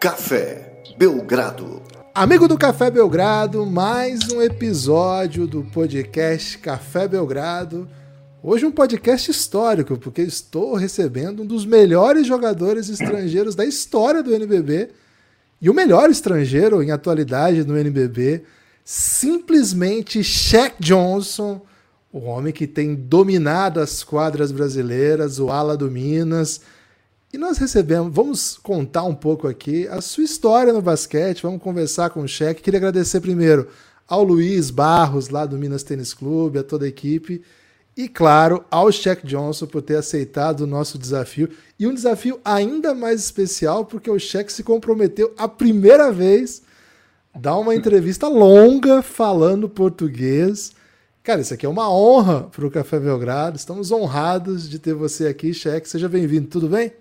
Café Belgrado. Amigo do Café Belgrado, mais um episódio do podcast Café Belgrado. Hoje um podcast histórico, porque estou recebendo um dos melhores jogadores estrangeiros da história do NBB e o melhor estrangeiro em atualidade no NBB, simplesmente Shaq Johnson, o homem que tem dominado as quadras brasileiras, o ala do Minas. E nós recebemos, vamos contar um pouco aqui a sua história no basquete, vamos conversar com o Shaq. Queria agradecer primeiro ao Luiz Barros, lá do Minas Tênis Clube, a toda a equipe. E, claro, ao Shaq Johnson por ter aceitado o nosso desafio. E um desafio ainda mais especial, porque o Shaq se comprometeu a primeira vez a dar uma entrevista longa falando português. Cara, isso aqui é uma honra para o Café Belgrado. Estamos honrados de ter você aqui, Shaq. Seja bem-vindo, tudo bem?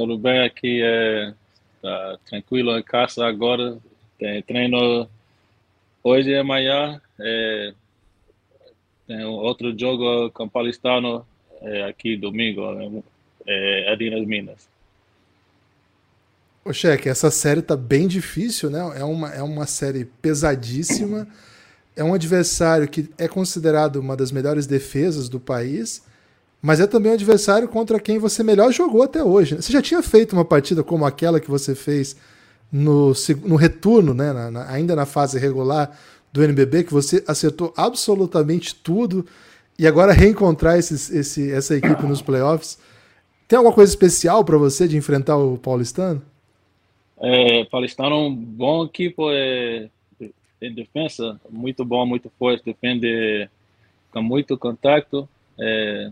Tudo bem aqui, é, tá tranquilo em casa agora. Tem treino hoje e amanhã. É, tem outro jogo com Paulistano é, aqui domingo, é, é Adinas Minas. Ô, Cheque, essa série tá bem difícil, né? É uma, é uma série pesadíssima. É um adversário que é considerado uma das melhores defesas do país, mas é também um adversário contra quem você melhor jogou até hoje. Né? Você já tinha feito uma partida como aquela que você fez no, no retorno, né? Na, na, ainda na fase regular do NBB, que você acertou absolutamente tudo e agora reencontrar esses, esse, essa equipe nos playoffs. Tem alguma coisa especial para você de enfrentar o Paulistano? É, Paulistano é um bom equipe é, em defesa, muito bom, muito forte, defende com muito contato, é,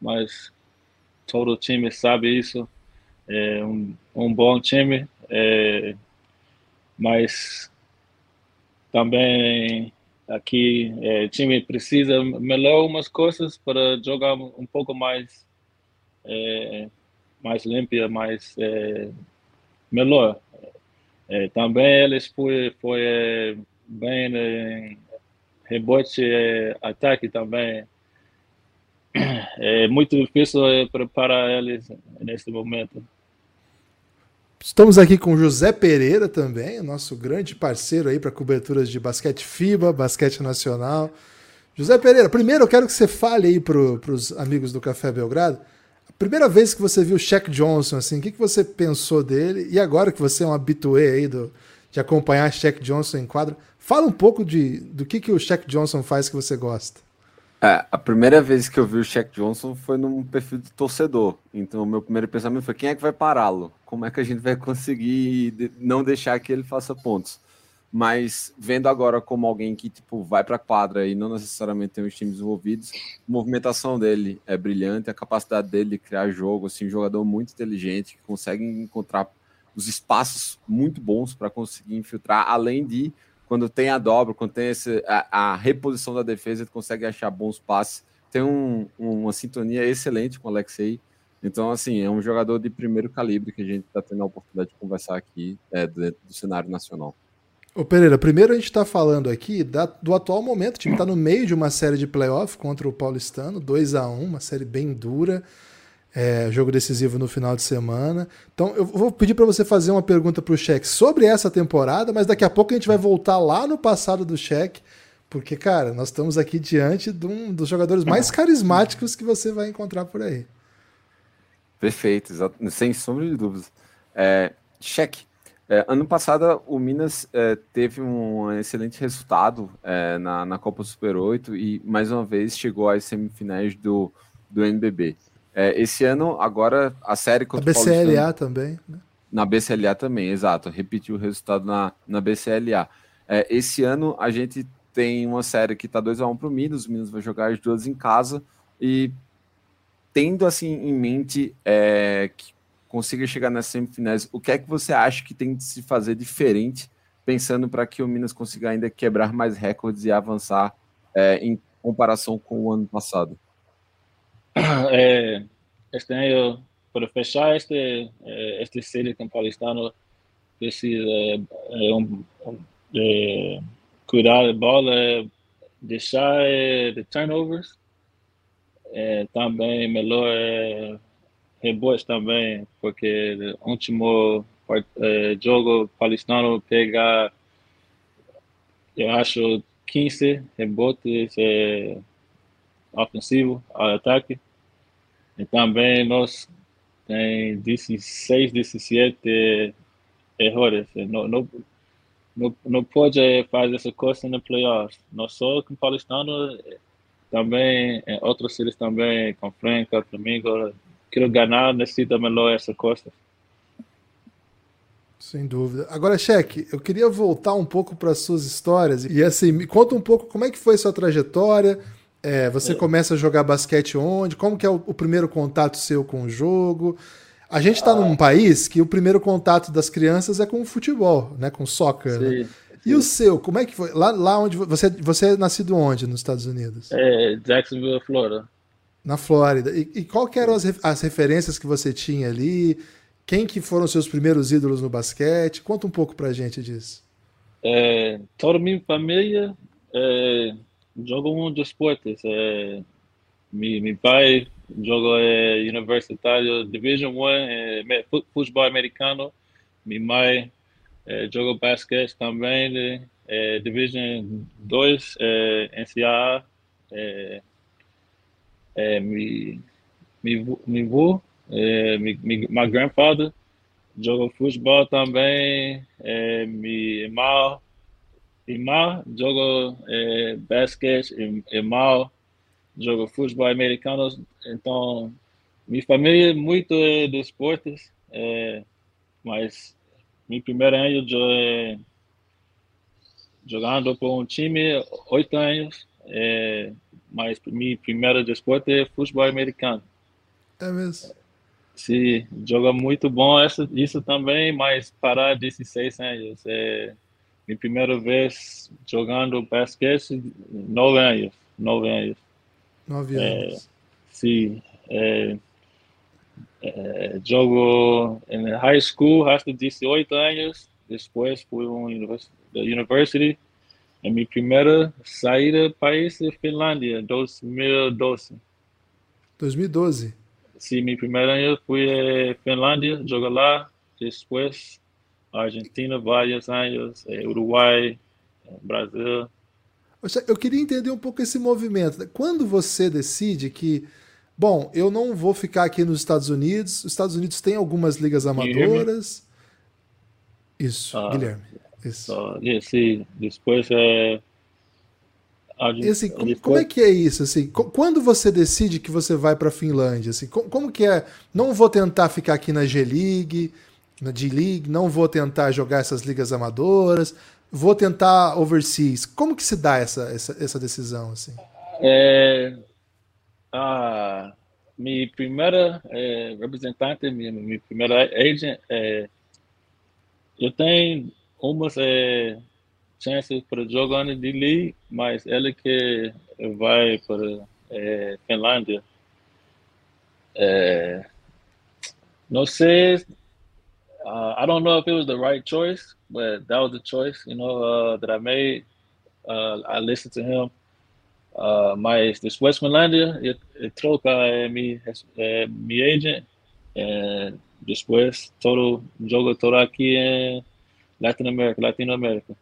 mas todo time sabe isso. É um, um bom time, é, mas também aqui é, time precisa melhorar umas coisas para jogar um pouco mais é, mais limpa, mais é, melhor. É, também eles foi foi é, bem em rebote ataque também. É muito difícil preparar eles nesse momento. Estamos aqui com José Pereira também, nosso grande parceiro aí para coberturas de basquete FIBA, basquete nacional. José Pereira, primeiro eu quero que você fale aí para os amigos do Café Belgrado. A primeira vez que você viu o Shaq Johnson, assim, o que, que você pensou dele? E agora que você é um habitué aí do, de acompanhar Shaq Johnson em quadro, fala um pouco de, do que, que o Shaq Johnson faz que você gosta. É, a primeira vez que eu vi o Shaq Johnson foi num perfil de torcedor. Então, o meu primeiro pensamento foi: quem é que vai pará-lo? Como é que a gente vai conseguir não deixar que ele faça pontos? Mas vendo agora como alguém que tipo vai para a quadra e não necessariamente tem os times envolvidos, a movimentação dele é brilhante, a capacidade dele de criar jogo, assim, um jogador muito inteligente que consegue encontrar os espaços muito bons para conseguir infiltrar, além de quando tem a dobra, quando tem esse, a, a reposição da defesa, ele consegue achar bons passes. Tem um, uma sintonia excelente com o Alexei. Então, assim, é um jogador de primeiro calibre que a gente está tendo a oportunidade de conversar aqui é, do, do cenário nacional. Ô Pereira, primeiro a gente está falando aqui da, do atual momento. O time está no meio de uma série de playoff contra o Paulistano, 2 a 1 uma série bem dura é, jogo decisivo no final de semana. Então eu vou pedir para você fazer uma pergunta para o Cheque sobre essa temporada, mas daqui a pouco a gente vai voltar lá no passado do Cheque, porque, cara, nós estamos aqui diante de um dos jogadores mais carismáticos que você vai encontrar por aí. Perfeito, sem sombra de dúvidas. É, cheque. É, ano passado, o Minas é, teve um excelente resultado é, na, na Copa Super 8 e, mais uma vez, chegou às semifinais do, do NBB. É, esse ano, agora, a série contra a BCLA também. Né? Na BCLA também, exato. Repetiu o resultado na, na BCLA. É, esse ano, a gente tem uma série que está 2x1 para o Minas. O Minas vai jogar as duas em casa. E tendo assim em mente é, que consiga chegar nas semifinais, o que é que você acha que tem de se fazer diferente, pensando para que o Minas consiga ainda quebrar mais recordes e avançar é, em comparação com o ano passado? É, este ano, para fechar este, é, este série com Paulistano, precisa é, um, é, cuidar da bola, deixar de turnovers, também melhor é, rebotes também, porque o último jogo palestino pegar, eu acho, 15 rebotes é, ofensivo ao ataque. E também nós tem 16, 17 errores. Não, não, não, não pode fazer essa coisa no playoffs. Não só com o Paulistano, também em outros cities também, com Franca, Flamengo. Quero ganhar, necessita melhor essa coisa. Sem dúvida. Agora, Cheque, eu queria voltar um pouco para as suas histórias. E assim, me conta um pouco como é que foi sua trajetória. É, você é. começa a jogar basquete onde? Como que é o, o primeiro contato seu com o jogo? A gente está ah. num país que o primeiro contato das crianças é com o futebol, né? Com o soccer. Né? Sim, né? E o seu, como é que foi? Lá, lá onde você, você é nascido onde nos Estados Unidos? É, Jacksonville, Florida. Na Flórida. E, e qual eram as, as referências que você tinha ali? Quem que foram seus primeiros ídolos no basquete? Conta um pouco pra gente disso. É, toda minha família é, joga um dos esportes. É, meu, meu pai joga é, universitário Division 1, é, futebol americano. Minha mãe é, joga basquete também, é, Division 2, é, NCAA. É, é, meu, meu, meu avô é, me, me, my grandfather jogou futebol também. É, meu irmão, irmão jogou é, basquete. Irmão jogou futebol americano. Então, minha família é muito é, de esportes. É, mas meu primeiro ano eu, é, jogando por um time, oito anos. É, mas meu primeiro desporto é futebol americano. É mesmo. Sim, joga muito bom essa, isso também, mas parar 16 anos. É minha primeira vez jogando basquete, nove anos. Nove anos. Nove anos. É, sim. É, é, jogo em high school até 18 anos. Depois fui um university. A minha primeira saída do país é Finlândia, 2012. 2012? Sim, meu primeiro ano fui a Finlândia, jogar lá, depois Argentina, vários anos, eh, Uruguai, eh, Brasil. Eu queria entender um pouco esse movimento. Quando você decide que, bom, eu não vou ficar aqui nos Estados Unidos, os Estados Unidos tem algumas ligas amadoras. Isso, ah, Guilherme. Isso. Uh, sim, depois é. Assim, como, como, é que é isso? Assim, quando você decide que você vai para a Finlândia? Assim, como, como, que é? Não vou tentar ficar aqui na G-League, na D-League, não vou tentar jogar essas ligas amadoras, vou tentar overseas. Como que se dá essa, essa, essa decisão? Assim? É, a minha primeira é, representante, minha, minha primeira agent, é, eu tenho umas... É, chances para jogar na D-League, mas ele que vai para é, Finlândia. É, não sei. Uh, I don't know if it was the right choice, but that was the choice, you know, uh, that I made. Uh, I listened to him. Uh, mas depois Finlândia, eu, eu troca mi, mi agent. É, depois todo jogo todo aqui em Latinoamérica, Latinoamérica.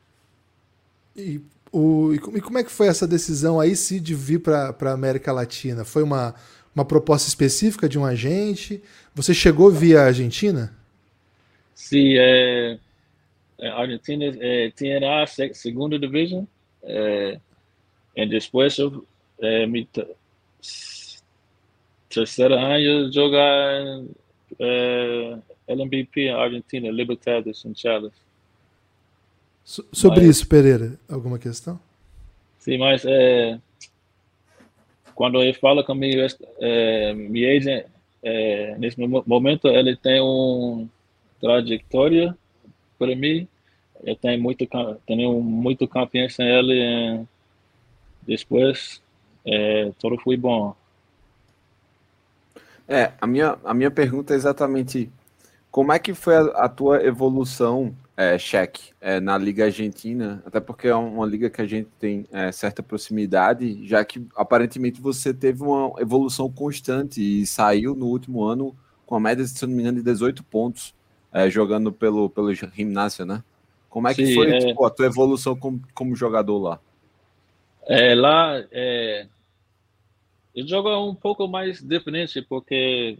E, o, e como é que foi essa decisão aí se de vir para a América Latina? Foi uma, uma proposta específica de um agente? Você chegou via Argentina? Sim, é, a Argentina é, tinha a segunda divisão é, e depois eu é, me terceiro ano jogar é, LMBP Argentina, Libertadores em Charles. So, sobre mas, isso, Pereira, alguma questão? Sim, mas é, quando ele fala comigo, é, meu agent, é, nesse momento, ele tem uma trajetória para mim. Eu tenho muito, tenho muito confiança nele. E depois, é, tudo foi bom. É, a minha, a minha pergunta é exatamente como é que foi a, a tua evolução é, cheque é, na Liga Argentina, até porque é uma liga que a gente tem é, certa proximidade, já que aparentemente você teve uma evolução constante e saiu no último ano com a média, se não me engano, de 18 pontos é, jogando pelo, pelo gimnásio, né? Como é que Sim, foi é... tipo, a tua evolução como, como jogador lá? É, lá, é, eu jogo um pouco mais diferente, porque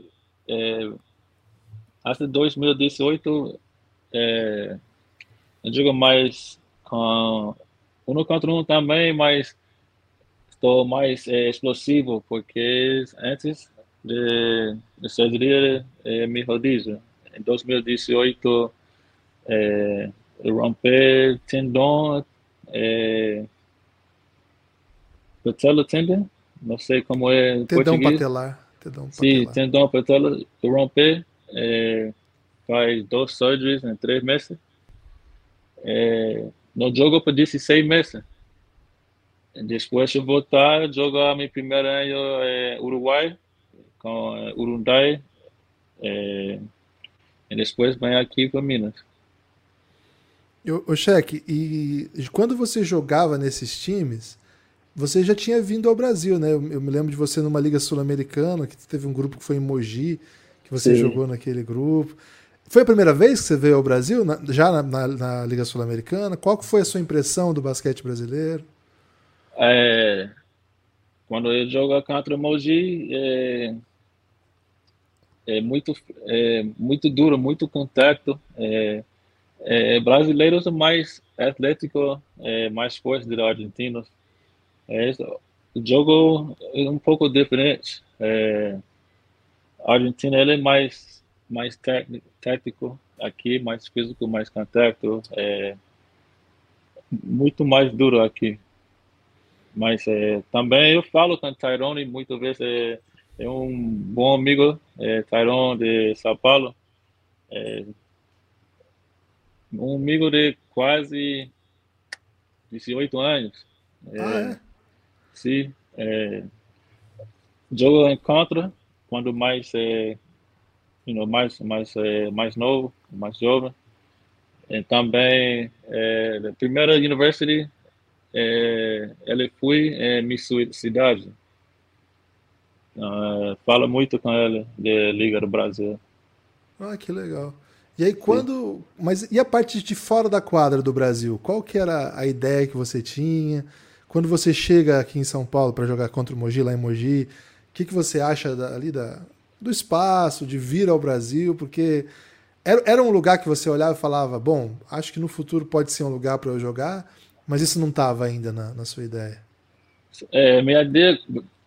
é, até 2018 é, eu jogo mais com um contra um também, mas estou mais é, explosivo, porque antes de, de surgeria é, me rodízio. Em 2018 é, rompi tendão é, patella tendon, não sei como é Tendão português. patelar. Tendão Sim, patelar. tendão patella eu rompi, é, faz dois surgeries em três meses. É, não jogo por 16 meses. Depois de voltar, jogar meu primeiro ano é, Uruguai, com é, Urundai. É, e depois vem aqui para Minas. Ô, Cheque, e quando você jogava nesses times, você já tinha vindo ao Brasil, né? Eu, eu me lembro de você numa Liga Sul-Americana, que teve um grupo que foi em Mogi, que você Sim. jogou naquele grupo. Foi a primeira vez que você veio ao Brasil, na- já na, na- na Liga Sul-Americana? Qual que foi a sua impressão do basquete brasileiro? É, quando eu jogo contra o Mogi, é, é muito, é muito duro, muito contato. É, é, brasileiros mais atléticos, é, mais fortes do que argentinos. É, o jogo é um pouco diferente. É, a Argentina ele é mais mais tático, aqui mais físico, mais contato, é, muito mais duro aqui. Mas é, também eu falo com Tyrone muitas vezes é, é um bom amigo, é, Tyrone de São Paulo, é, um amigo de quase 18 anos. É, Ah, é? Sim, é, jogo em contra quando mais é, you know, mais mais é, mais novo, mais jovem. E também é, da primeira university é, ele foi em minha ci- cidade. Ah, fala muito com ele de Liga do Brasil. Ah, que legal. E aí quando. Mas e a parte de fora da quadra do Brasil? Qual que era a ideia que você tinha? Quando você chega aqui em São Paulo para jogar contra o Mogi, lá em Mogi, o que, que você acha da- ali da, do espaço, de vir ao Brasil? Porque era, era um lugar que você olhava e falava, bom, acho que no futuro pode ser um lugar para eu jogar, mas isso não estava ainda na, na sua ideia. É, minha ideia,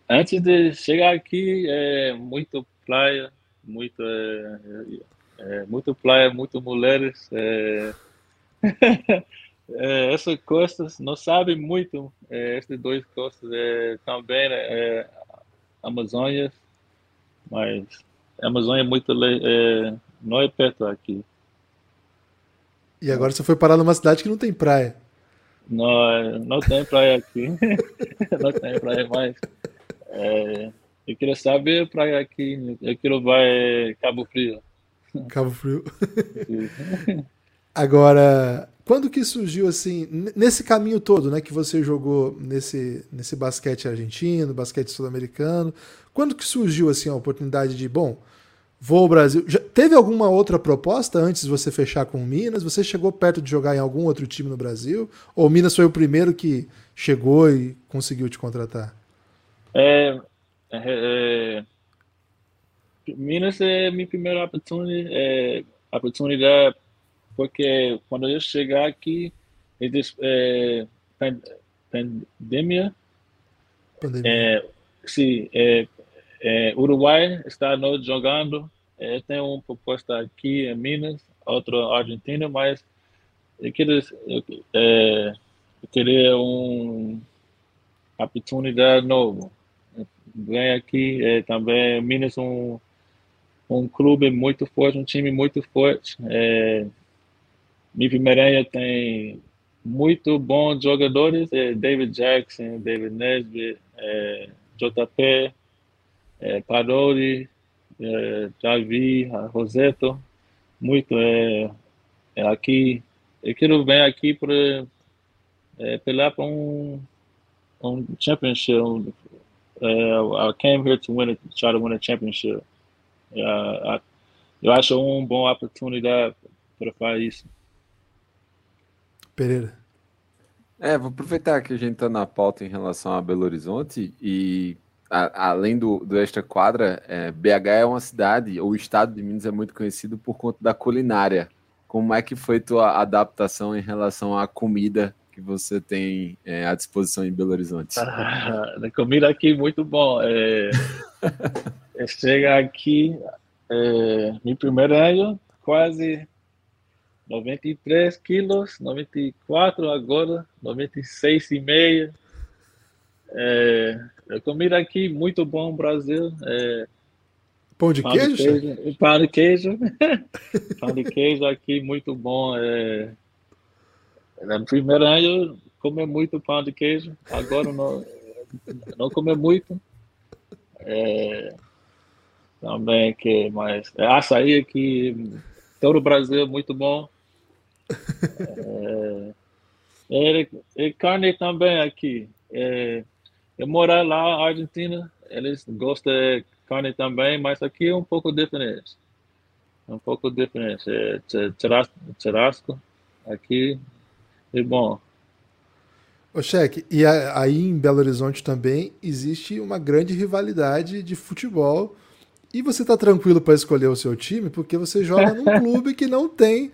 antes de chegar aqui, é muito praia, muito, é, é, muito praia, muito mulheres. É, é, essas costas, não sabe muito, é, essas duas costas é, também, é, Amazônia, mas a Amazônia é muito, é, não é perto aqui. E agora você foi parar numa cidade que não tem praia. Não, é, não tem praia aqui. não tem praia mais. É, eu queria saber praia aqui. Eu quero vai Cabo Frio. Cabo Frio. Agora, quando que surgiu assim, nesse caminho todo, né, que você jogou nesse, nesse basquete argentino, basquete sul-americano, quando que surgiu assim a oportunidade de, bom, vou ao Brasil? Já teve alguma outra proposta antes de você fechar com o Minas? Você chegou perto de jogar em algum outro time no Brasil? Ou o Minas foi o primeiro que chegou e conseguiu te contratar? É, é, é, Minas é minha primeira oportunidade, é, oportunidade porque quando eu chegar aqui, é, pan- pandemia, Pandemia. É, sim, é, é, Uruguai está não jogando. É, tem uma proposta aqui em Minas, outra Argentina, mas eu queria, eu, é, eu queria uma oportunidade nova. Vem aqui é, também Minas um um clube muito forte, um time muito forte. É, Mipi Merenha tem muito bons jogadores, é, David Jackson, David Nesbitt, é, JP, é, Parodi, é, Javi, Roseto, muito é, é aqui. Eu quero vir aqui para é, pelar para um um championship. Um, I came here to win, a, try to win a championship. Uh, I, eu acho uma boa oportunidade para fazer isso. Pereira. É, vou aproveitar que a gente está na pauta em relação a Belo Horizonte e a, além do, do extra quadra, é, BH é uma cidade, o estado de Minas é muito conhecido por conta da culinária. Como é que foi tua adaptação em relação à comida que você tem é, à disposição em Belo Horizonte? Ah, a comida aqui muito bom. É, é chega aqui, é, meu primeiro ano, quase 93 quilos, 94 agora, 96 e meio. É, a comida aqui muito bom Brasil. É, pão de pão queijo? De queijo pão de queijo. pão de queijo aqui muito bom. É, no primeiro ano comi muito pão de queijo, agora não, não comi muito. É, também que mais é, açaí aqui todo o Brasil muito bom é, é, é, carne também aqui é, eu moro lá na Argentina eles gostam de carne também mas aqui é um pouco diferente um pouco diferente é, churrasco aqui é bom Ô, Cheque, e aí em Belo Horizonte também existe uma grande rivalidade de futebol. E você tá tranquilo para escolher o seu time porque você joga num clube que não tem.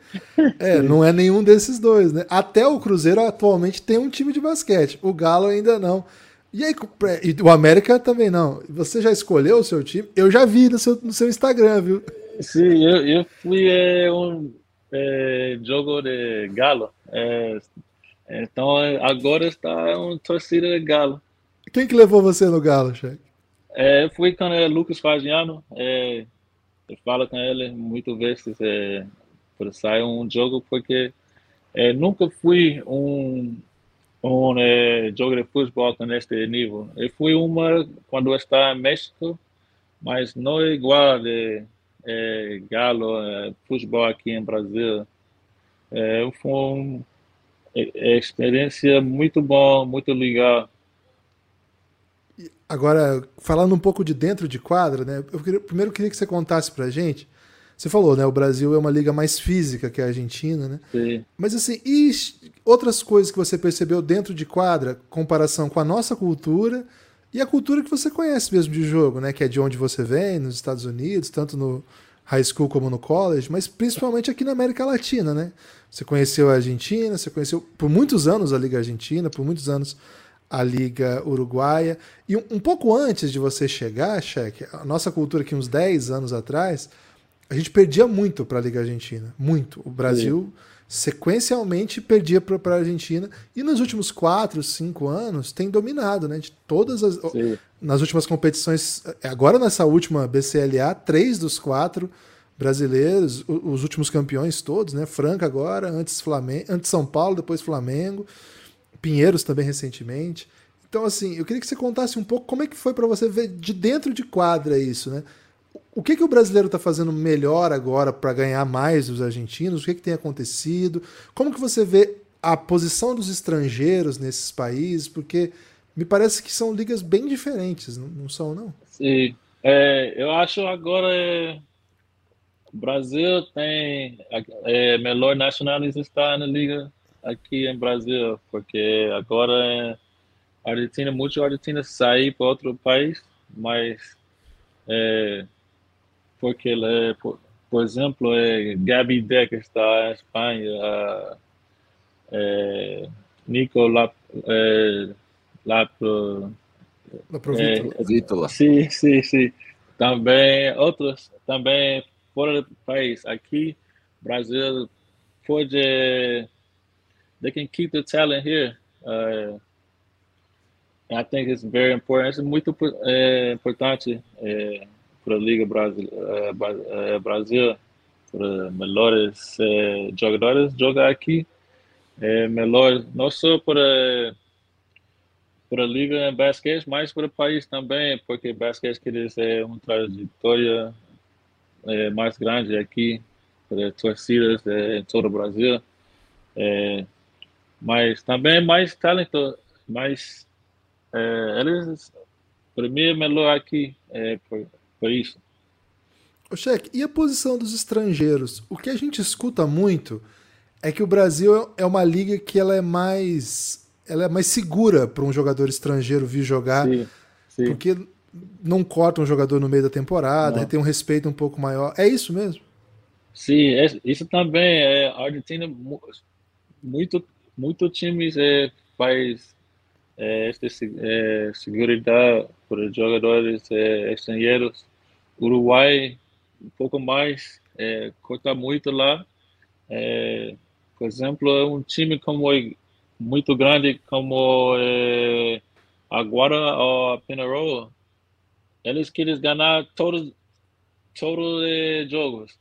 É, não é nenhum desses dois, né? Até o Cruzeiro atualmente tem um time de basquete. O Galo ainda não. E aí, e o América também não. Você já escolheu o seu time? Eu já vi no seu, no seu Instagram, viu? Sim, eu, eu fui é, um é, jogo de Galo. É, então agora está um torcida de Galo. Quem que levou você no Galo, Cheque? É, fui com o Lucas Fagiano. É, eu falo com ele muitas vezes é, para sair um jogo porque é, nunca fui um um é, jogo de futebol com este nível. Eu fui uma quando estava em México, mas não é igual de é, Galo, é, futebol aqui em Brasil. É, foi um, é, experiência muito bom, muito legal. Agora, falando um pouco de dentro de quadra, né? Eu queria, primeiro queria que você contasse pra gente. Você falou, né? O Brasil é uma liga mais física que a Argentina, né? Sim. Mas assim, e outras coisas que você percebeu dentro de quadra, comparação com a nossa cultura e a cultura que você conhece mesmo de jogo, né? Que é de onde você vem, nos Estados Unidos, tanto no high school como no college, mas principalmente aqui na América Latina, né? Você conheceu a Argentina, você conheceu por muitos anos a Liga Argentina, por muitos anos a Liga Uruguaia. E um, um pouco antes de você chegar, Cheque, a nossa cultura aqui uns 10 anos atrás, a gente perdia muito para a Liga Argentina. Muito. O Brasil Sim. Sequencialmente perdia para a Argentina. E nos últimos 4, 5 anos tem dominado, né? De todas as. Sim. Nas últimas competições. Agora nessa última BCLA, três dos quatro brasileiros, os últimos campeões todos, né? Franca agora, antes Flamengo, antes São Paulo, depois Flamengo, Pinheiros também recentemente. Então, assim, eu queria que você contasse um pouco como é que foi para você ver de dentro de quadra isso, né? O que, que o brasileiro está fazendo melhor agora para ganhar mais dos argentinos? O que, que tem acontecido? Como que você vê a posição dos estrangeiros nesses países? Porque me parece que são ligas bem diferentes, não, são, não? Sim. É, eu acho agora é, o Brasil tem é, melhor nacionalista está na liga aqui em Brasil, porque agora é, a Argentina, muitos argentinos saem para outro país, mas é, porque é, por, por, exemplo, é, Gabi Deck está em Espanha, é, Nico Lap, é, Lap, é, sim, sim, sim. Também outros, também fora do país. Aqui, Brasil pode. They can keep the talent here. Uh, I think it's very important. É muito é, importante é, para a Liga Brasil, é, Brasil para melhores é, jogadores jogar aqui. É melhor não só para para a liga em basquete, mas para o país também, porque basquete quer dizer uma trajetória é, mais grande aqui, para torcidas é, em todo o Brasil. É, mas também mais talento, mais é, eles para mim é melhor aqui por, por isso. Ô, Cheque, e a posição dos estrangeiros? O que a gente escuta muito é que o Brasil é uma liga que ela é mais, ela é mais segura para um jogador estrangeiro vir jogar, sim, sim. porque não corta um jogador no meio da temporada, não. tem um respeito um pouco maior. É isso mesmo? Sim, é, isso também. É, a Argentina, muito, muito times é, faz é, esta é, segurança para jogadores é, estrangeiros. Uruguai, um pouco mais, é, corta muito lá. É, por exemplo, um time como muito grande como é, agora a Penarol, eles querem ganhar todos todos os é, jogos.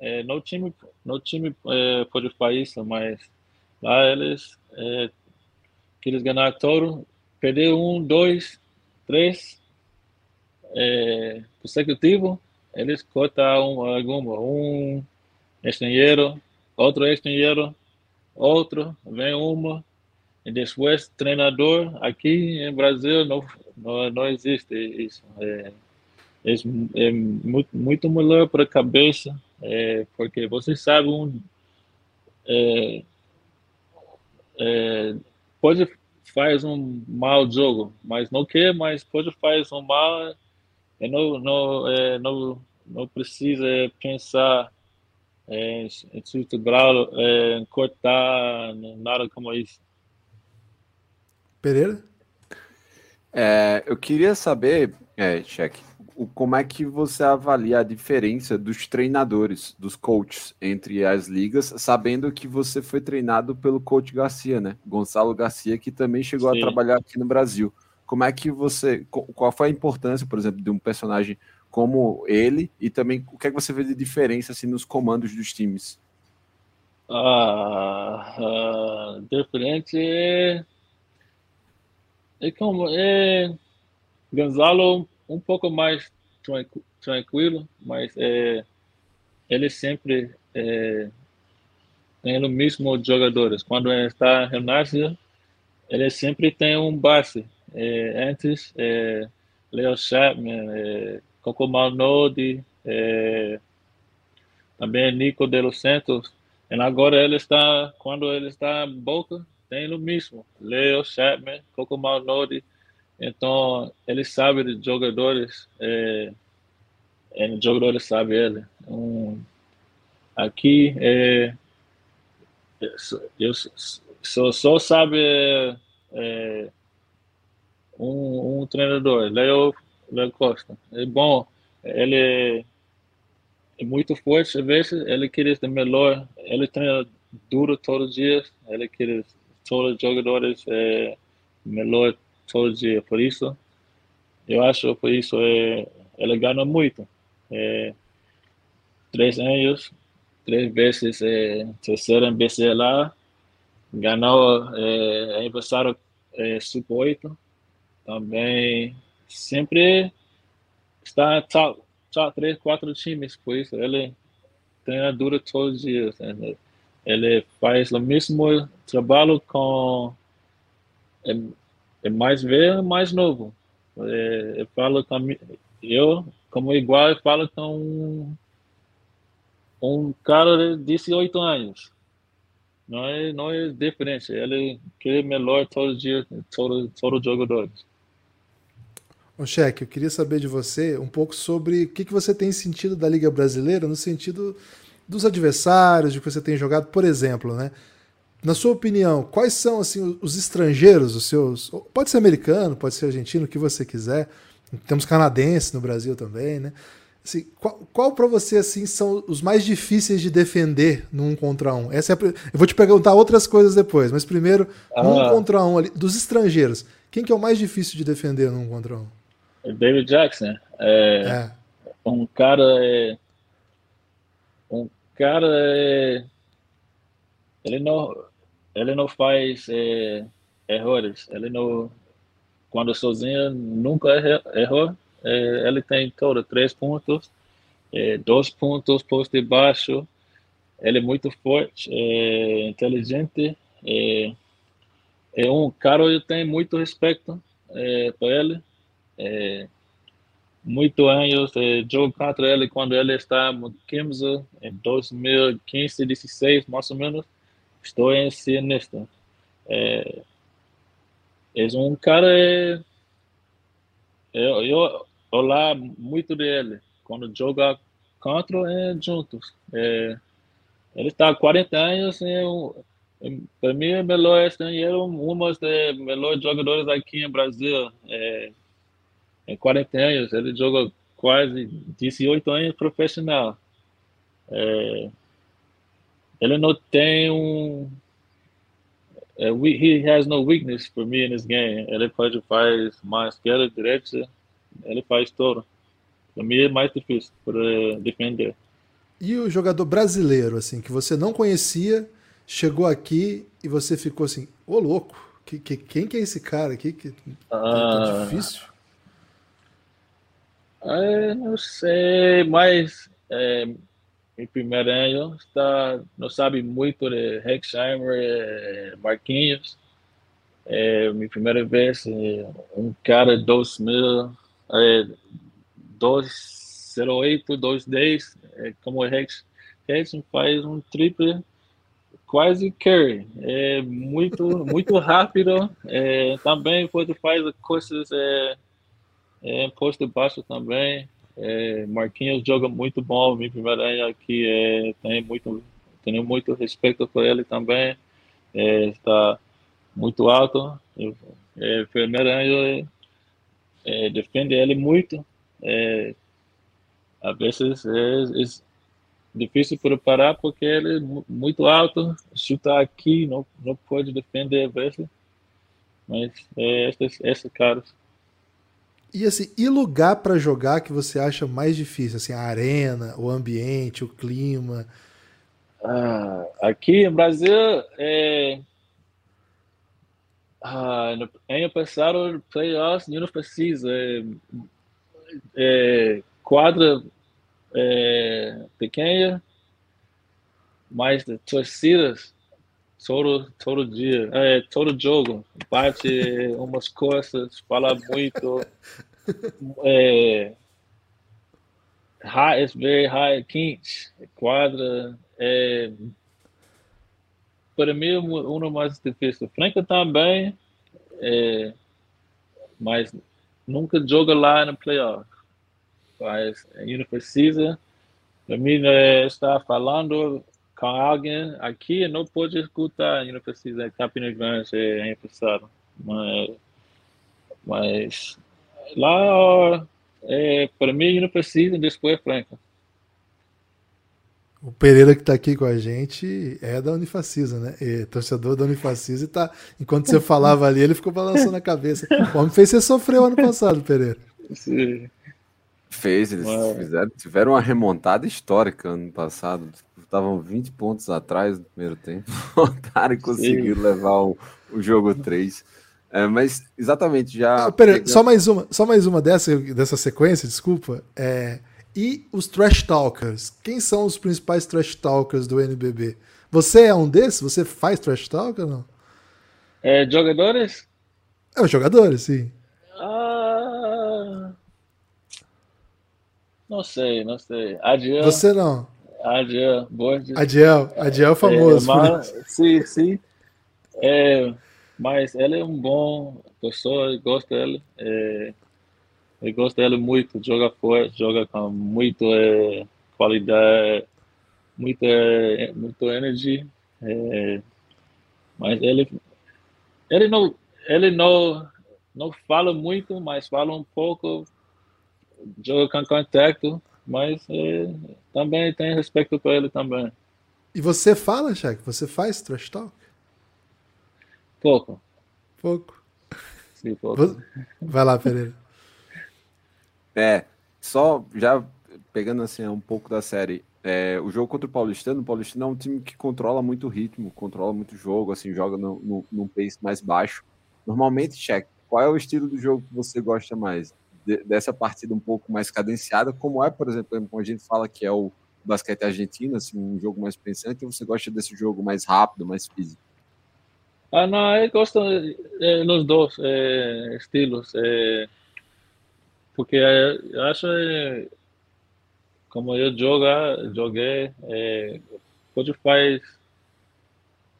É, no time no time é, fazer isso, mas lá eles é, querem ganhar todo, perder um, dois, três é, consecutivo, eles cortam um, alguma, um estrangeiro, outro estrangeiro, outro, vem uma, e depois treinador. Aqui em Brasil não, não, não existe isso. É, é, é muito, muito melhor para a cabeça, é, porque você sabe um. É, é, pode faz um mau jogo, mas não quer, mas pode faz um mal. Não, não, é, não, não precisa pensar é, em certo grau, é, cortar, nada como isso. Pereira? É, eu queria saber, é, Cheque, como é que você avalia a diferença dos treinadores, dos coaches entre as ligas, sabendo que você foi treinado pelo coach Garcia, né? Gonçalo Garcia, que também chegou Sim. a trabalhar aqui no Brasil. Como é que você. Qual foi a importância, por exemplo, de um personagem como ele e também o que é que você vê de diferença assim, nos comandos dos times? Ah, ah diferente é, é como é Gonzalo um pouco mais tranquilo, mas é, ele sempre é, tem o mesmo jogadores. Quando ele está renascendo, ele sempre tem um base. É, antes, é, Leo Chapman, é, Coco Malnodi, também Nico de los Santos. E agora ele está, quando ele está em Boca, tem o mesmo. Leo Chapman, Coco Malnodi. Então, ele sabe de jogadores, é, é, jogadores sabe ele. Um, aqui, é, eu só, só sabe é, um, um treinador, Leo Léo Costa. É bom, ele é muito forte, às vezes ele quer ser melhor, ele treina duro todos os dias, ele quer todos os jogadores é, melhor todos os dias, por isso, eu acho por isso é, ele ganha muito. É, três anos, três vezes é, terceira BC lá, ganhou é, aniversário é, Sub-8, também sempre está top, top 3, 4 times, por isso ele treina duro todos os dias. Né? Ele faz o mesmo trabalho com é, é mais velho, mais novo. É, eu falo com eu como igual eu falo com um, cara de 18 anos. Não é, não é diferente. Ele quer melhor todos os dias, todos, todos os jogadores. Cheque, eu queria saber de você um pouco sobre o que, que você tem sentido da Liga Brasileira no sentido dos adversários, de que você tem jogado, por exemplo, né? Na sua opinião, quais são assim os estrangeiros, os seus. Pode ser americano, pode ser argentino, o que você quiser. Temos canadense no Brasil também, né? Assim, qual, qual para você assim são os mais difíceis de defender no um contra um? Essa é a, eu vou te perguntar outras coisas depois, mas primeiro ah. um contra um ali, dos estrangeiros. Quem que é o mais difícil de defender no um contra um? David Jackson. É, é. Um cara é. Um cara é. Ele não, ele não faz é, erros. Ele não. Quando sozinho, nunca errou. É, ele tem todo três pontos, é, dois pontos por debaixo. Ele é muito forte, é, inteligente. É, é um cara eu tenho muito respeito é, por ele é, muito anos. Eh, jogo contra ele quando ele estava no 15, em 2015, 16, mais ou menos. Estou em cienista. É, é um cara. É, eu, eu olhar muito dele quando joga contra e juntos. É, ele está 40 anos e para mim é melhor estrangeiro, um dos melhores jogadores aqui no Brasil. É, em 40 anos, ele joga quase 18 anos profissional. É, ele não tem um. É, he has no weakness for me in this game. Ele pode fazer mais esquerda, direita, ele faz tudo. Para mim é mais difícil para defender. E o jogador brasileiro, assim, que você não conhecia, chegou aqui e você ficou assim, ô louco, que, que, quem que é esse cara aqui? Que, tá, tá difícil. É, não sei, mas é, em primeiro ano está, não sabe muito de Hexheimer, é, Marquinhos. É, minha primeira vez, um cara 2000, é, 208, 210, é, como o Rex, Rex faz um triple quase carry, é muito muito rápido, é, também quando faz coisas é, é, posto baixo também. É, Marquinhos joga muito bom, minha primeira aqui é, tem muito, tenho muito respeito por ele também. É, está muito alto. É, primeiro ano é, defende ele muito. É, às vezes é, é difícil preparar porque ele é muito alto, chuta aqui, não, não pode defender às vezes. Mas é, esses, esses caras. E assim, e lugar para jogar que você acha mais difícil? Assim, a arena, o ambiente, o clima? Ah, aqui no Brasil, é... ah, no ano passado, playoffs, não precisa. É, é, quadra é, pequena, mas torcidas todo, todo dia, é, todo jogo, bate umas coisas, fala muito. É, high, it's very high, quente, quadra. É, para mim, um mais difícil. Franca também, é, mas nunca joga lá no playoff. Mas ainda precisa. Para mim, é, está falando com alguém aqui não pode escutar, não precisa Campina Grande é empresário. Mas, mas lá, é, para mim, não precisa, depois é Franca. O Pereira que está aqui com a gente é da Unifacisa, né? É torcedor da Unifacisa e tá. Enquanto você falava ali, ele ficou balançando a cabeça. O homem fez você sofrer ano passado, Pereira. Sim. Fez, eles fizeram, tiveram uma remontada histórica ano passado estavam 20 pontos atrás no primeiro tempo, voltaram e conseguiram Sim. levar o, o jogo 3. É, mas exatamente já. Ah, pera, só mais uma, só mais uma dessa, dessa sequência, desculpa. É, e os trash talkers? Quem são os principais trash talkers do NBB? Você é um desses? Você faz trash talk ou não? É, jogadores? É, os jogadores, sim. Ah, não sei, não sei. Adianta. Você não. Adiel, Borges. Adiel, Adiel é famoso. É, mas, sim, sim. É, mas ele é um bom pessoa, eu gosto dele. É, eu gosto dele muito, joga forte, joga com muito é, qualidade, muita, muito energy. É, mas ele, ele não, ele não, não fala muito, mas fala um pouco, joga com contato mas é, também tem respeito para ele também. E você fala, Jack? Você faz trash talk? Pouco. Pouco. Sim, pouco. Vai lá, Pereira. É, só já pegando assim um pouco da série, é, o jogo contra o Paulistano, o Paulistano é um time que controla muito o ritmo, controla muito o jogo, assim, joga no, no, num pace mais baixo. Normalmente, Check, qual é o estilo do jogo que você gosta mais? Dessa partida um pouco mais cadenciada, como é, por exemplo, quando a gente fala que é o basquete argentino, assim, um jogo mais pensante, ou você gosta desse jogo mais rápido, mais físico? Ah, não, eu gosto é, nos dois é, estilos. É, porque eu acho é, como eu joga, joguei, é, pode faz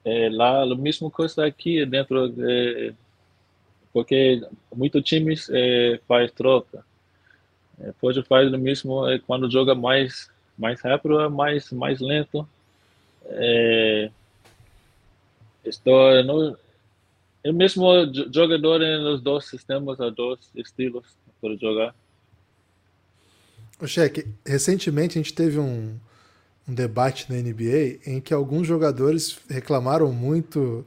é, lá a mesma coisa aqui dentro, é, porque muitos times é, faz troca. É, pode fazer o mesmo é, quando joga mais mais rápido, é mais mais lento. É, estou no, o mesmo jogador nos dois sistemas, os dois estilos para jogar. O Cheque, recentemente a gente teve um, um debate na NBA em que alguns jogadores reclamaram muito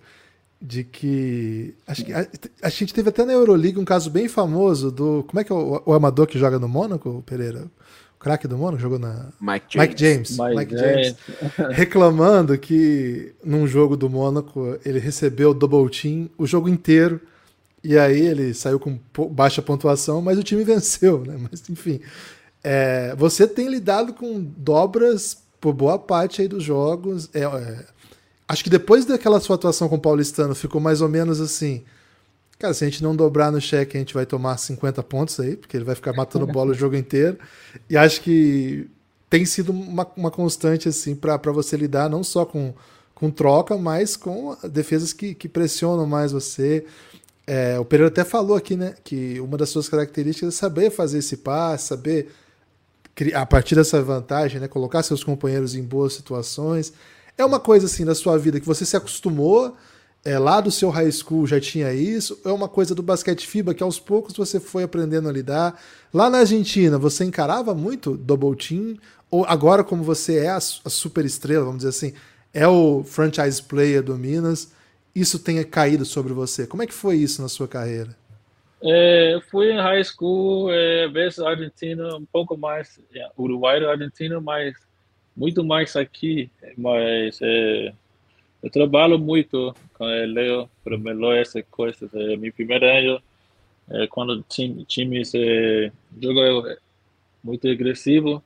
de que. Acho que a, a, gente teve até na Euroleague um caso bem famoso do. Como é que é o, o amador que joga no Mônaco, Pereira? O craque do Mônaco jogou na. Mike James. Mike James. Mike, Mike James reclamando que num jogo do Mônaco ele recebeu double team o jogo inteiro. E aí ele saiu com baixa pontuação, mas o time venceu, né? Mas enfim. É, você tem lidado com dobras por boa parte aí dos jogos. É, é, acho que depois daquela sua atuação com o Paulistano ficou mais ou menos assim. Cara, se a gente não dobrar no cheque, a gente vai tomar 50 pontos aí, porque ele vai ficar matando bola o jogo inteiro. E acho que tem sido uma, uma constante assim para você lidar não só com, com troca, mas com defesas que, que pressionam mais você. É, o Pereira até falou aqui, né, que uma das suas características é saber fazer esse passe, saber a partir dessa vantagem, né, colocar seus companheiros em boas situações. É uma coisa assim da sua vida que você se acostumou, é, lá do seu high school já tinha isso, é uma coisa do basquete FIBA que aos poucos você foi aprendendo a lidar. Lá na Argentina, você encarava muito double team, ou agora como você é a, a super estrela, vamos dizer assim, é o franchise player do Minas, isso tenha caído sobre você. Como é que foi isso na sua carreira? É, fui em high school, é, vezes Argentina, um pouco mais, é, Uruguai e Argentina, mas muito mais aqui. Mas é, eu trabalho muito com o Leo para melhorar essas coisas. É, meu primeiro ano, é, quando time, times é, jogam muito agressivo,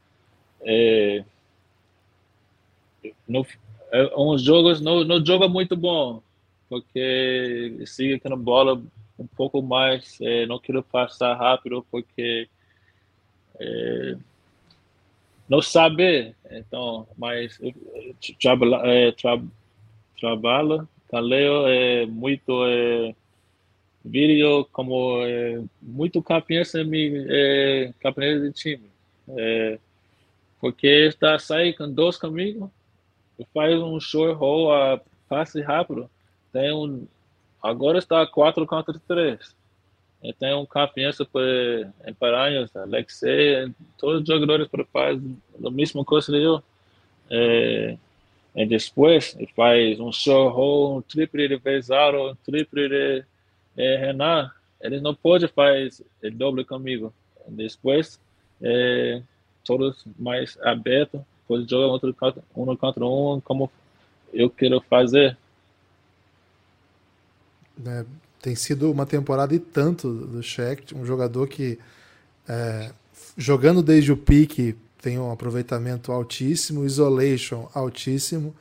é, no, é, uns jogos não, não joga muito bom, porque siga a bola um pouco mais, é, não quero passar rápido porque é, não saber, então, mas trabalho, é, tra, trabalho, leio é muito é, vídeo como é, muito campeões em é, campeões de time, é, porque está sair com dois comigo, faz um short roll, a passe rápido, tem um Agora está 4 contra 3. Eu tenho confiança para, em Paranhos, Alexei, todos os jogadores fazem a mesma coisa que eu. É, e depois faz um show, um triple de Vezaro, um triple de é, Renan. Ele não pode fazer o doble comigo. Depois, é, todos mais abertos, pode jogar outro um contra um, como eu quero fazer. Né? Tem sido uma temporada e tanto do Sheck, um jogador que é, jogando desde o pique tem um aproveitamento altíssimo, isolation altíssimo,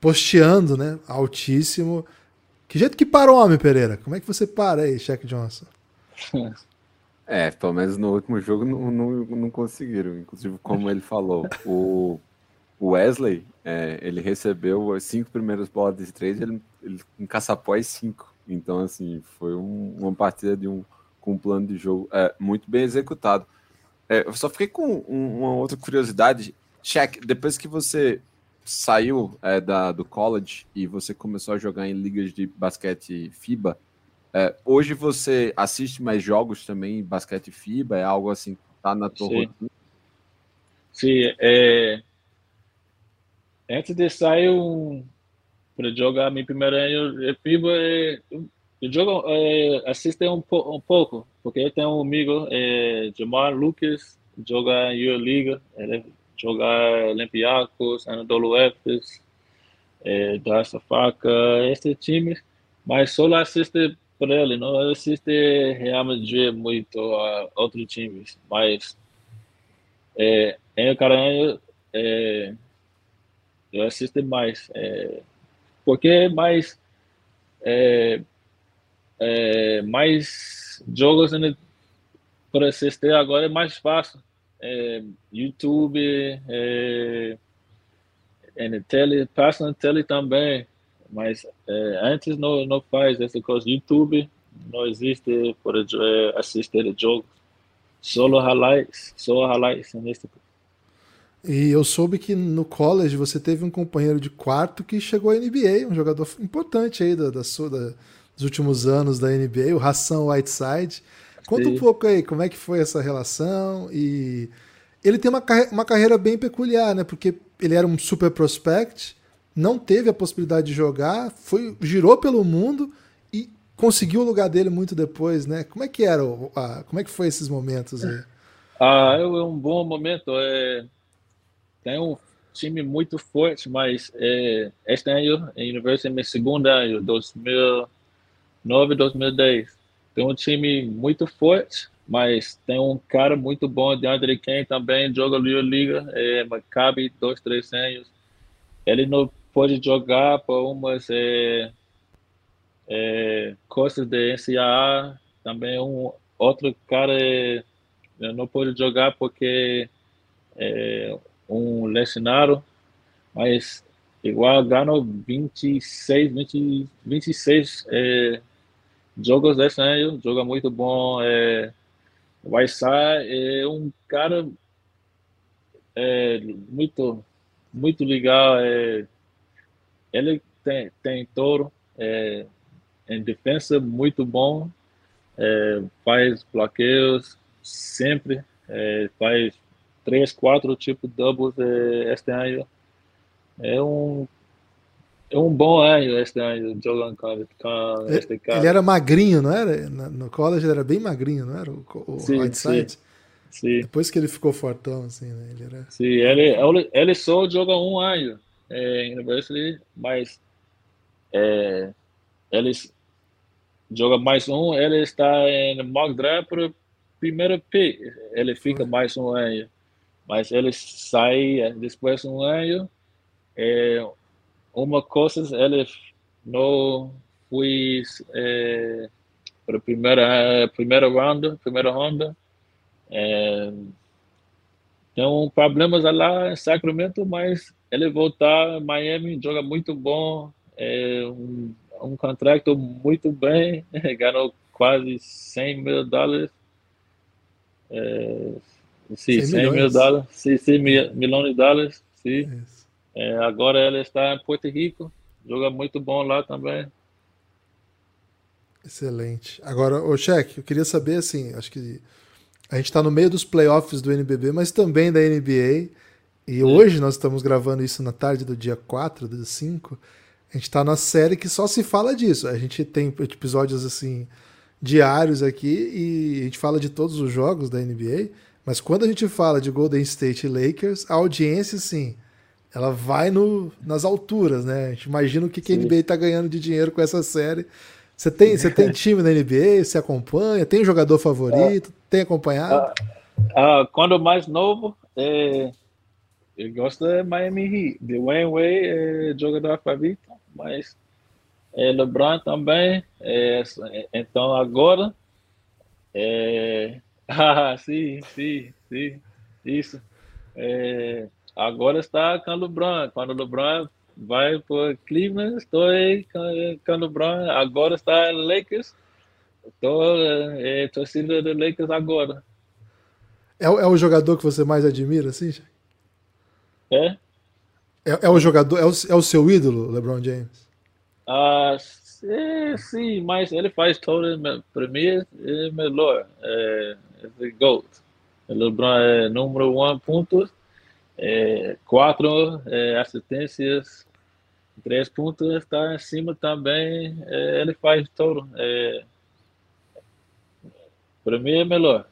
posteando, né, altíssimo. Que jeito que para o homem, Pereira? Como é que você para aí, Shaq Johnson? É, pelo menos no último jogo não, não, não conseguiram. Inclusive, como ele falou, o Wesley, é, ele recebeu as cinco primeiras bolas de três, ele, ele encaçapou as cinco. Então, assim, foi um, uma partida de um, com um plano de jogo é, muito bem executado. É, eu só fiquei com um, uma outra curiosidade. Check, depois que você saiu é, da, do college e você começou a jogar em ligas de basquete FIBA, é, hoje você assiste mais jogos também em basquete FIBA? É algo assim que está na tua Sim. rotina? Sim, é... antes de sair um, para jogar meu primeiro ano de FIBA, eu jogo, é, assisto um, um, pouco, porque eu tenho um amigo, é, Jamar Lucas, joga em Euroliga, ele joga Olympiacos, Anadolu Efes, é, Darça Faca, esse time, mas só assisto para ele, não assisto Real Madrid muito a outros times, mas é, em Caranha, é, eu assisto mais. É, porque é mais é, é, mais jogos no, para assistir agora é mais fácil. É, YouTube, é, na tele, passa na tele também, mas é, antes não, não faz essa coisa. YouTube não existe para é, assistir o jogo. Solo highlights, só highlights neste e eu soube que no college você teve um companheiro de quarto que chegou à NBA, um jogador importante aí da, da, da dos últimos anos da NBA, o Hassan Whiteside. Conta Sim. um pouco aí como é que foi essa relação e ele tem uma, uma carreira bem peculiar, né? Porque ele era um super prospect, não teve a possibilidade de jogar, foi girou pelo mundo e conseguiu o lugar dele muito depois, né? Como é que era, como é que foi esses momentos aí? Ah, é um bom momento. É tem um time muito forte, mas é, este ano, a University é meu segundo ano, 2009, 2010. Tem um time muito forte, mas tem um cara muito bom, DeAndre Kane também, joga Liga é, Maccabi, dois, três anos. Ele não pode jogar por umas é, é, coisas de NCAA, também um outro cara é, não pode jogar porque é, um lecionário, mas igual ganhou 26, 20, 26 é, jogos desse ano, joga muito bom. É, vai sair é um cara é, muito, muito legal. É, ele tem, tem touro é, em defesa muito bom, é, faz bloqueios sempre, faz três, quatro tipos de doubles este ano. É um é um bom ano este ano jogando com, com este cara. Ele era magrinho, não era? No college ele era bem magrinho, não era? O, o sim, Whiteside? Sim. Sim. Depois que ele ficou fortão, assim, né? Ele era... Sim, ele, ele só joga um ano é, em University, mas é, ele joga mais um, ele está em mock draft para primeiro pick, ele fica mais um ano mas ele sai é, depois de um ano. É, uma coisa, ele não foi é, para a primeira, primeira ronda, primeira ronda. É, tem problemas lá em Sacramento, mas ele voltar a Miami, joga muito bom, é um, um contrato muito bem, ganhou quase 100 mil dólares. É, Sim, 100, 100 mil dólares. Sim, 100 mil, milhões de dólares. Sim. É, agora ela está em Porto Rico. Joga muito bom lá também. Excelente. Agora, o Cheque, eu queria saber assim, acho que a gente está no meio dos playoffs do NBB, mas também da NBA. E Sim. hoje nós estamos gravando isso na tarde do dia 4, do 5. A gente está na série que só se fala disso. A gente tem episódios assim diários aqui e a gente fala de todos os jogos da NBA. Mas quando a gente fala de Golden State e Lakers, a audiência, sim, ela vai no, nas alturas, né? A gente imagina o que, que a NBA está ganhando de dinheiro com essa série. Você tem, você tem time na NBA? Você acompanha? Tem jogador favorito? Ah, tem acompanhado? Ah, ah, quando mais novo, é, eu gosto de Miami Heat. Dwayne Wade é jogador favorito, mas é, LeBron também. É, então agora é, ah, sim, sim, sim. Isso. É, agora está com o LeBron. Quando o LeBron vai para Cleveland, estou com, o LeBron. Agora está Lakers. Estou é, torcida do Lakers agora. É, é o jogador que você mais admira, assim? É? É, é o jogador, é o, é o seu ídolo, LeBron James? Ah, sim, sim mas ele faz todo, para mim, é melhor. É, the GOAT. LeBron é número um pontos, é, quatro é, assistências, três pontos, está em cima também, é, ele faz todo. É, para mim é melhor.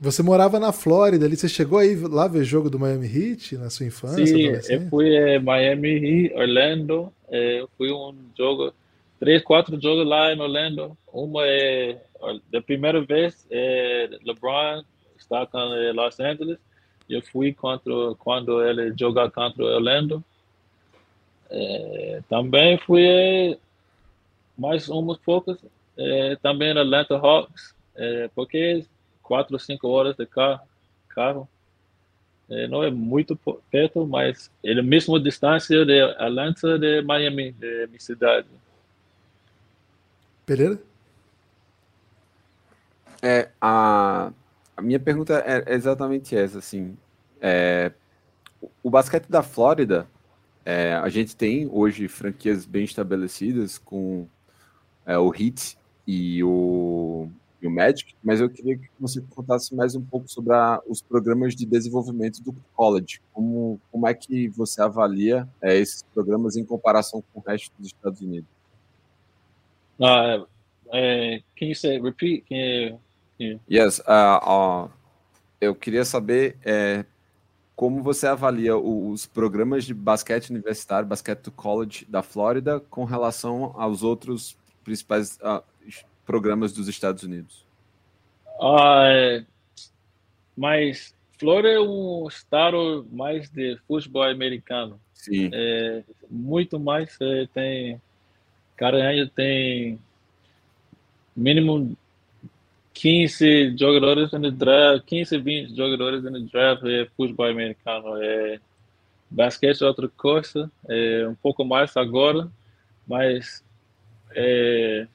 Você morava na Flórida, ali você chegou aí lá ver jogo do Miami Heat na sua infância? Sim, eu fui é, Miami Heat, Orlando, é, eu fui um jogo, três, quatro jogos lá em Orlando. Uma é da primeira vez, é, LeBron está com Los Angeles. Eu fui contra quando ele jogou contra Orlando. É, também fui é, mais umas poucas é, também no Atlanta Hawks, é, porque quatro ou cinco horas de carro. carro. É, não é muito perto, mas é a mesma distância de Atlanta de Miami, de minha cidade. Pereira? É, a, a minha pergunta é exatamente essa, assim. É, o basquete da Flórida, é, a gente tem hoje franquias bem estabelecidas com é, o Heat e o e o Magic, mas eu queria que você contasse mais um pouco sobre a, os programas de desenvolvimento do college. Como, como é que você avalia é, esses programas em comparação com o resto dos Estados Unidos? Uh, uh, can you say, repeat? Can you, you... Yes, uh, uh, eu queria saber é, como você avalia os programas de basquete universitário, basquete do college da Flórida, com relação aos outros principais uh, programas dos Estados Unidos? Uh, mas Flórida é um estado mais de futebol americano. Sim. É, muito mais é, tem cada ano tem mínimo 15 jogadores no draft, 15, 20 jogadores no draft é futebol americano. É, basquete é outra coisa, é um pouco mais agora, mas é,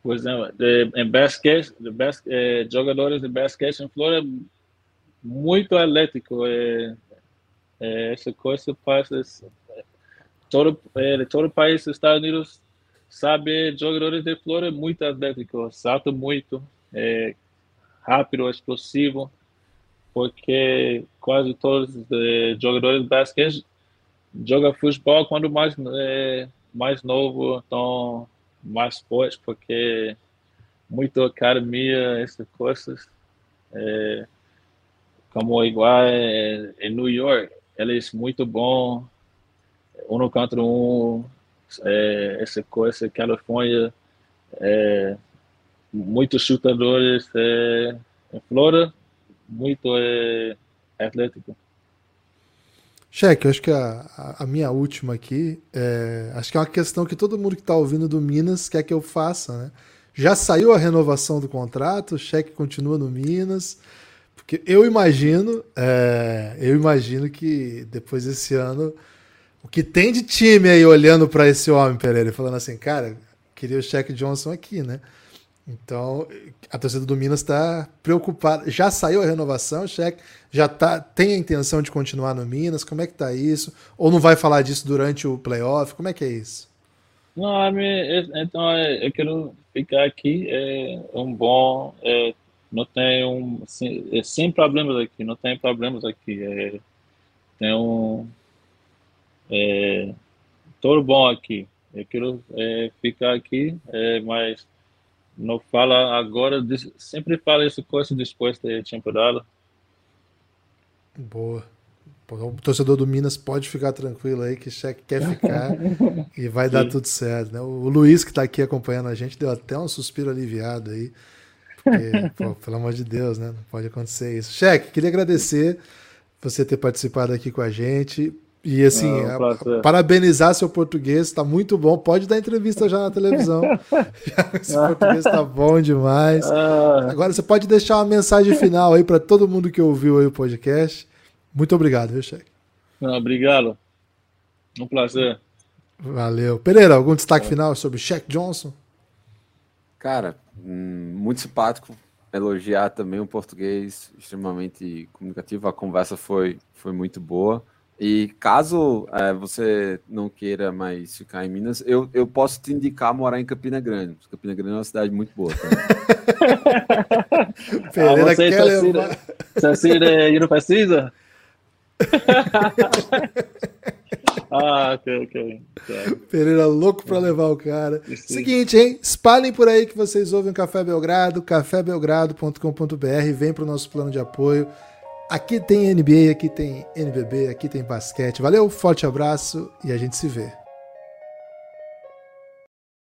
por exemplo, de, em basquete, de bas, eh, jogadores de basquete em Flórida muito atlético. Eh, eh, essa coisa passa todo eh, todo o país dos Estados Unidos sabe jogadores de Flórida muito atléticos, salta muito, eh, rápido, explosivo, porque quase todos os eh, jogadores de basquete jogam futebol quando mais eh, mais novo, então mais forte, porque muito academia, essas coisas, é, como igual é, em New York, eles muito bom, um contra um, é, essa coisa, Califórnia, é, muitos chutadores é, em muito é, atlético. Cheque, acho que a, a, minha última aqui, é, acho que é uma questão que todo mundo que está ouvindo do Minas quer que eu faça, né? Já saiu a renovação do contrato, o cheque continua no Minas, porque eu imagino, é, eu imagino que depois desse ano, o que tem de time aí olhando para esse homem, Pereira, falando assim, cara, queria o cheque Johnson aqui, né? Então, a torcida do Minas está preocupada. Já saiu a renovação, cheque? Já tá, tem a intenção de continuar no Minas? Como é que tá isso? Ou não vai falar disso durante o playoff? Como é que é isso? Não, então é, eu quero ficar aqui. É um bom. É, não tem um sem, é, sem problemas aqui. Não tem problemas aqui. É, tem um é, todo bom aqui. Eu quero é, ficar aqui, é, mas não fala agora, sempre fala essa coisa depois da temporada. Boa. O torcedor do Minas pode ficar tranquilo aí, que cheque quer ficar e vai Sim. dar tudo certo. Né? O Luiz, que está aqui acompanhando a gente, deu até um suspiro aliviado aí. Porque, pô, pelo amor de Deus, né? Não pode acontecer isso. Cheque, queria agradecer você ter participado aqui com a gente. E assim, é um parabenizar seu português, está muito bom. Pode dar entrevista já na televisão. Esse português está bom demais. Ah. Agora você pode deixar uma mensagem final aí para todo mundo que ouviu aí o podcast. Muito obrigado, viu, Cheque? obrigado. Um prazer. Valeu. Pereira, algum destaque é. final sobre Shaq Johnson? Cara, hum, muito simpático. Elogiar também o português, extremamente comunicativo. A conversa foi, foi muito boa. E caso é, você não queira mais ficar em Minas, eu, eu posso te indicar morar em Campina Grande. Campina Grande é uma cidade muito boa. Tá? Pereira ah, você quer levar... Cecília não precisa? ah, ok, ok. Pereira louco para levar o cara. Seguinte, hein? Espalhem por aí que vocês ouvem o Café Belgrado, cafébelgrado.com.br, vem para o nosso plano de apoio. Aqui tem NBA, aqui tem NBB, aqui tem basquete. Valeu, forte abraço e a gente se vê.